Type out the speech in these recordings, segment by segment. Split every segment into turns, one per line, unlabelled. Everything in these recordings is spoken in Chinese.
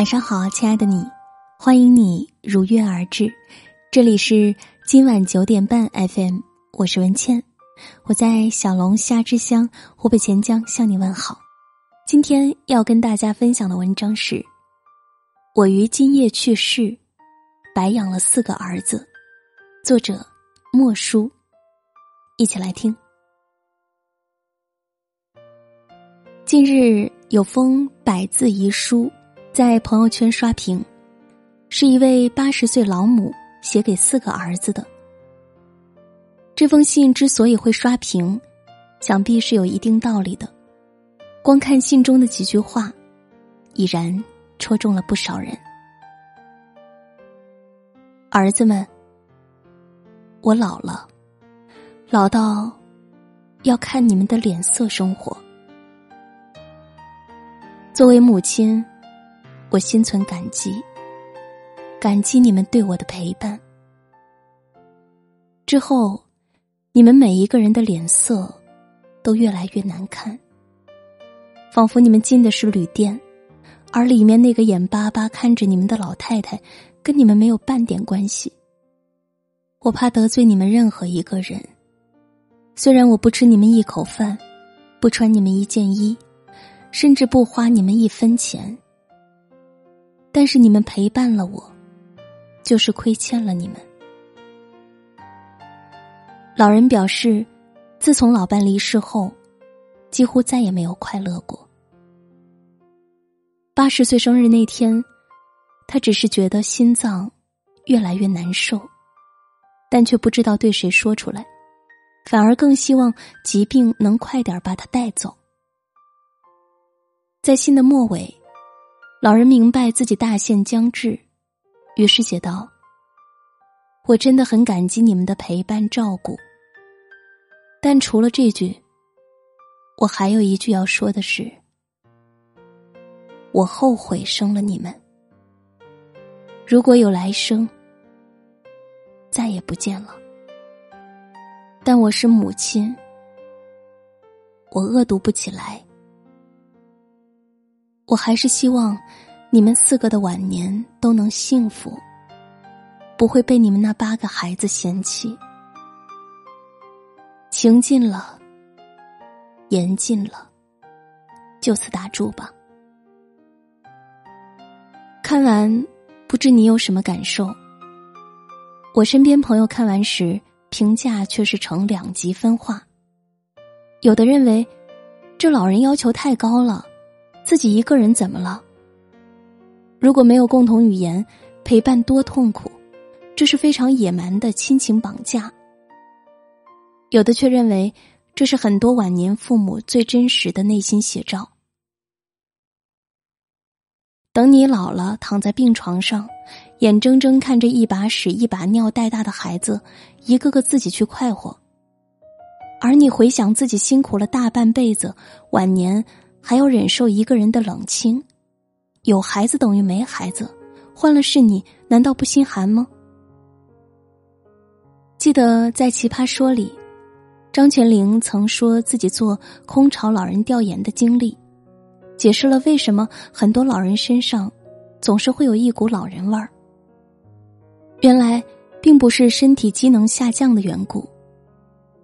晚上好，亲爱的你，欢迎你如约而至。这里是今晚九点半 FM，我是文倩，我在小龙虾之乡湖北潜江向你问好。今天要跟大家分享的文章是：我于今夜去世，白养了四个儿子。作者莫书，一起来听。近日有封百字遗书。在朋友圈刷屏，是一位八十岁老母写给四个儿子的。这封信之所以会刷屏，想必是有一定道理的。光看信中的几句话，已然戳中了不少人。儿子们，我老了，老到要看你们的脸色生活。作为母亲。我心存感激，感激你们对我的陪伴。之后，你们每一个人的脸色都越来越难看，仿佛你们进的是旅店，而里面那个眼巴巴看着你们的老太太，跟你们没有半点关系。我怕得罪你们任何一个人，虽然我不吃你们一口饭，不穿你们一件衣，甚至不花你们一分钱。但是你们陪伴了我，就是亏欠了你们。老人表示，自从老伴离世后，几乎再也没有快乐过。八十岁生日那天，他只是觉得心脏越来越难受，但却不知道对谁说出来，反而更希望疾病能快点把他带走。在信的末尾。老人明白自己大限将至，于是写道：“我真的很感激你们的陪伴照顾，但除了这句，我还有一句要说的是：我后悔生了你们。如果有来生，再也不见了。但我是母亲，我恶毒不起来。”我还是希望，你们四个的晚年都能幸福，不会被你们那八个孩子嫌弃。情尽了，言尽了，就此打住吧。看完，不知你有什么感受？我身边朋友看完时评价却是呈两极分化，有的认为这老人要求太高了。自己一个人怎么了？如果没有共同语言，陪伴多痛苦，这是非常野蛮的亲情绑架。有的却认为，这是很多晚年父母最真实的内心写照。等你老了，躺在病床上，眼睁睁看着一把屎一把尿带大的孩子，一个个自己去快活，而你回想自己辛苦了大半辈子，晚年。还要忍受一个人的冷清，有孩子等于没孩子，换了是你，难道不心寒吗？记得在《奇葩说》里，张泉灵曾说自己做空巢老人调研的经历，解释了为什么很多老人身上总是会有一股老人味儿。原来并不是身体机能下降的缘故，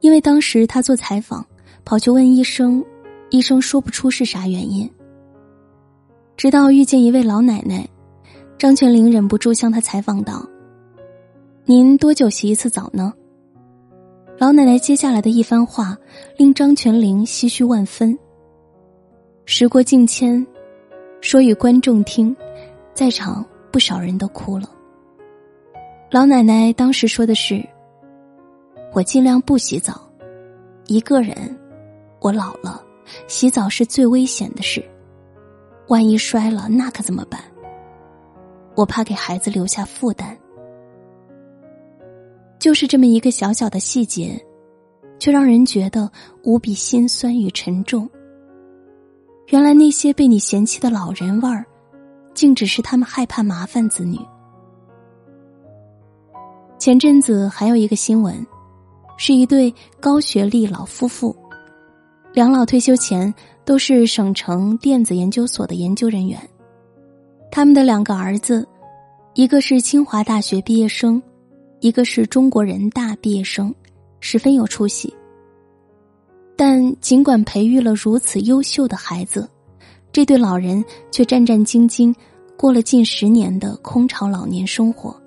因为当时他做采访，跑去问医生。医生说不出是啥原因。直到遇见一位老奶奶，张泉灵忍不住向她采访道：“您多久洗一次澡呢？”老奶奶接下来的一番话令张泉灵唏嘘万分。时过境迁，说与观众听，在场不少人都哭了。老奶奶当时说的是：“我尽量不洗澡，一个人，我老了。”洗澡是最危险的事，万一摔了，那可怎么办？我怕给孩子留下负担。就是这么一个小小的细节，却让人觉得无比心酸与沉重。原来那些被你嫌弃的老人味儿，竟只是他们害怕麻烦子女。前阵子还有一个新闻，是一对高学历老夫妇。两老退休前都是省城电子研究所的研究人员，他们的两个儿子，一个是清华大学毕业生，一个是中国人大毕业生，十分有出息。但尽管培育了如此优秀的孩子，这对老人却战战兢兢过了近十年的空巢老年生活。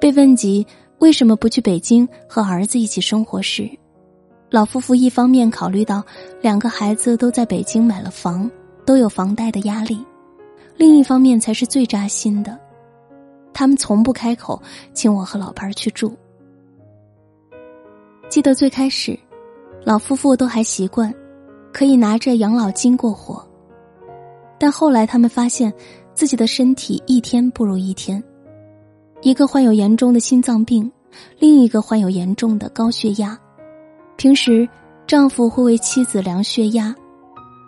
被问及为什么不去北京和儿子一起生活时，老夫妇一方面考虑到两个孩子都在北京买了房，都有房贷的压力，另一方面才是最扎心的，他们从不开口请我和老伴儿去住。记得最开始。老夫妇都还习惯，可以拿着养老金过活。但后来他们发现，自己的身体一天不如一天，一个患有严重的心脏病，另一个患有严重的高血压。平时，丈夫会为妻子量血压，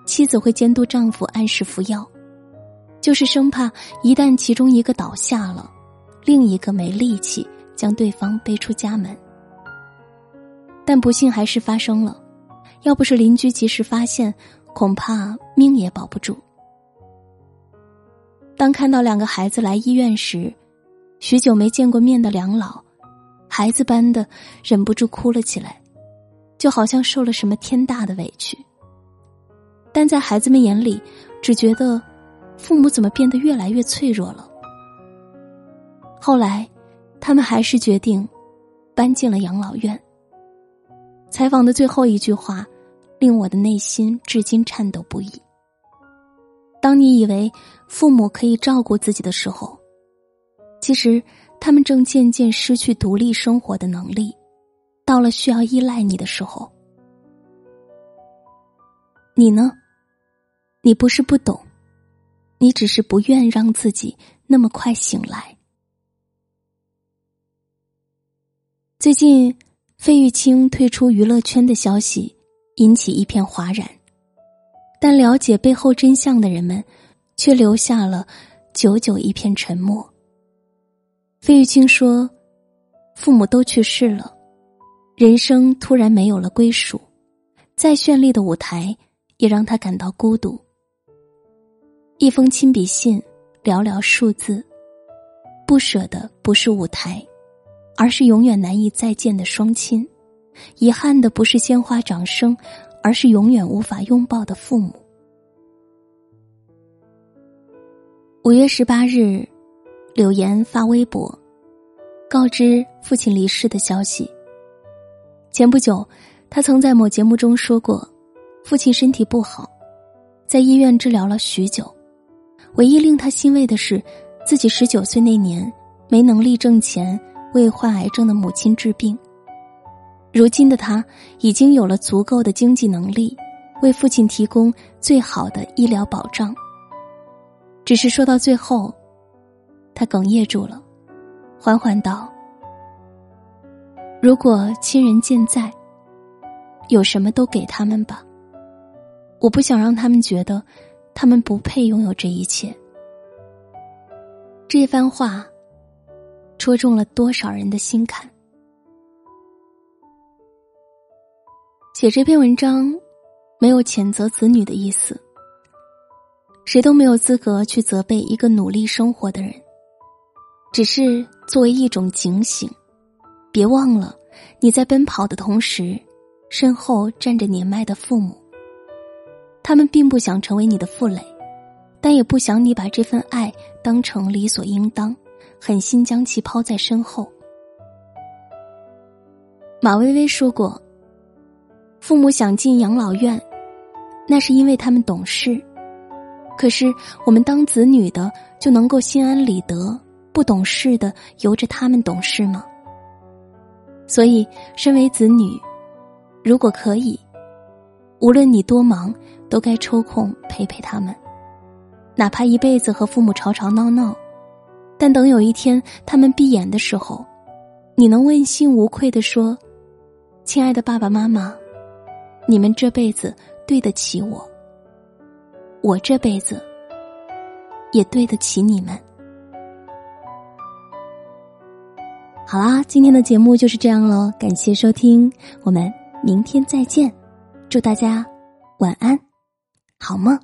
妻子会监督丈夫按时服药，就是生怕一旦其中一个倒下了，另一个没力气将对方背出家门。但不幸还是发生了，要不是邻居及时发现，恐怕命也保不住。当看到两个孩子来医院时，许久没见过面的两老，孩子般的忍不住哭了起来，就好像受了什么天大的委屈。但在孩子们眼里，只觉得父母怎么变得越来越脆弱了。后来，他们还是决定搬进了养老院。采访的最后一句话，令我的内心至今颤抖不已。当你以为父母可以照顾自己的时候，其实他们正渐渐失去独立生活的能力。到了需要依赖你的时候，你呢？你不是不懂，你只是不愿让自己那么快醒来。最近。费玉清退出娱乐圈的消息引起一片哗然，但了解背后真相的人们却留下了久久一片沉默。费玉清说：“父母都去世了，人生突然没有了归属，再绚丽的舞台也让他感到孤独。一封亲笔信，寥寥数字，不舍的不是舞台。”而是永远难以再见的双亲，遗憾的不是鲜花掌声，而是永远无法拥抱的父母。五月十八日，柳岩发微博，告知父亲离世的消息。前不久，他曾在某节目中说过，父亲身体不好，在医院治疗了许久。唯一令他欣慰的是，自己十九岁那年没能力挣钱。为患癌症的母亲治病，如今的他已经有了足够的经济能力，为父亲提供最好的医疗保障。只是说到最后，他哽咽住了，缓缓道：“如果亲人健在，有什么都给他们吧。我不想让他们觉得，他们不配拥有这一切。”这番话。戳中了多少人的心坎？写这篇文章，没有谴责子女的意思。谁都没有资格去责备一个努力生活的人，只是作为一种警醒。别忘了，你在奔跑的同时，身后站着年迈的父母。他们并不想成为你的负累，但也不想你把这份爱当成理所应当。狠心将其抛在身后。马薇薇说过：“父母想进养老院，那是因为他们懂事。可是我们当子女的就能够心安理得，不懂事的由着他们懂事吗？所以，身为子女，如果可以，无论你多忙，都该抽空陪陪他们，哪怕一辈子和父母吵吵闹闹。”但等有一天他们闭眼的时候，你能问心无愧的说：“亲爱的爸爸妈妈，你们这辈子对得起我，我这辈子也对得起你们。”好啦今天的节目就是这样喽感谢收听我们明天再见。祝大家晚安好梦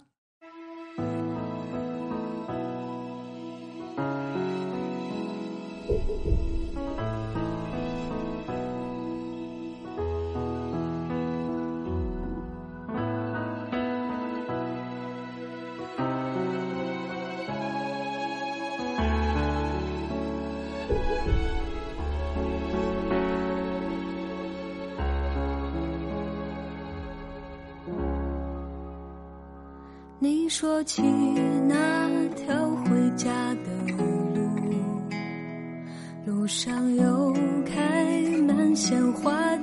你说起那条回家的路路上有开满鲜花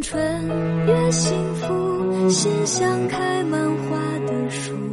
春月幸福心像开满花的树。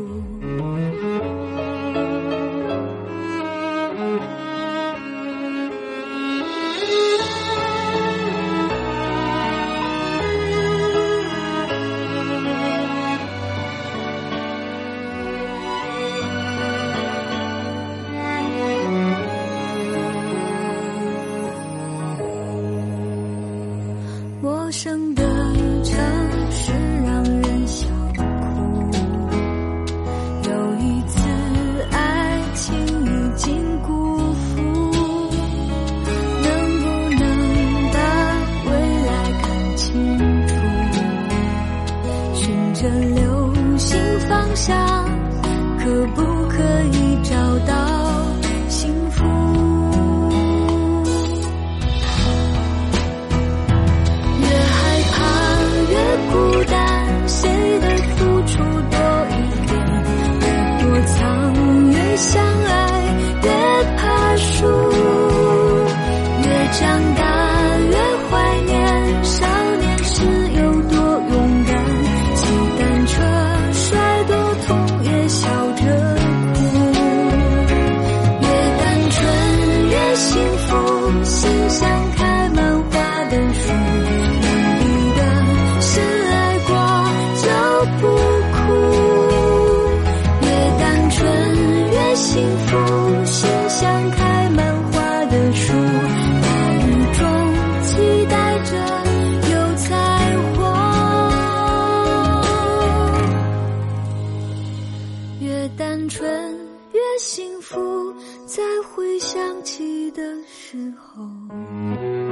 后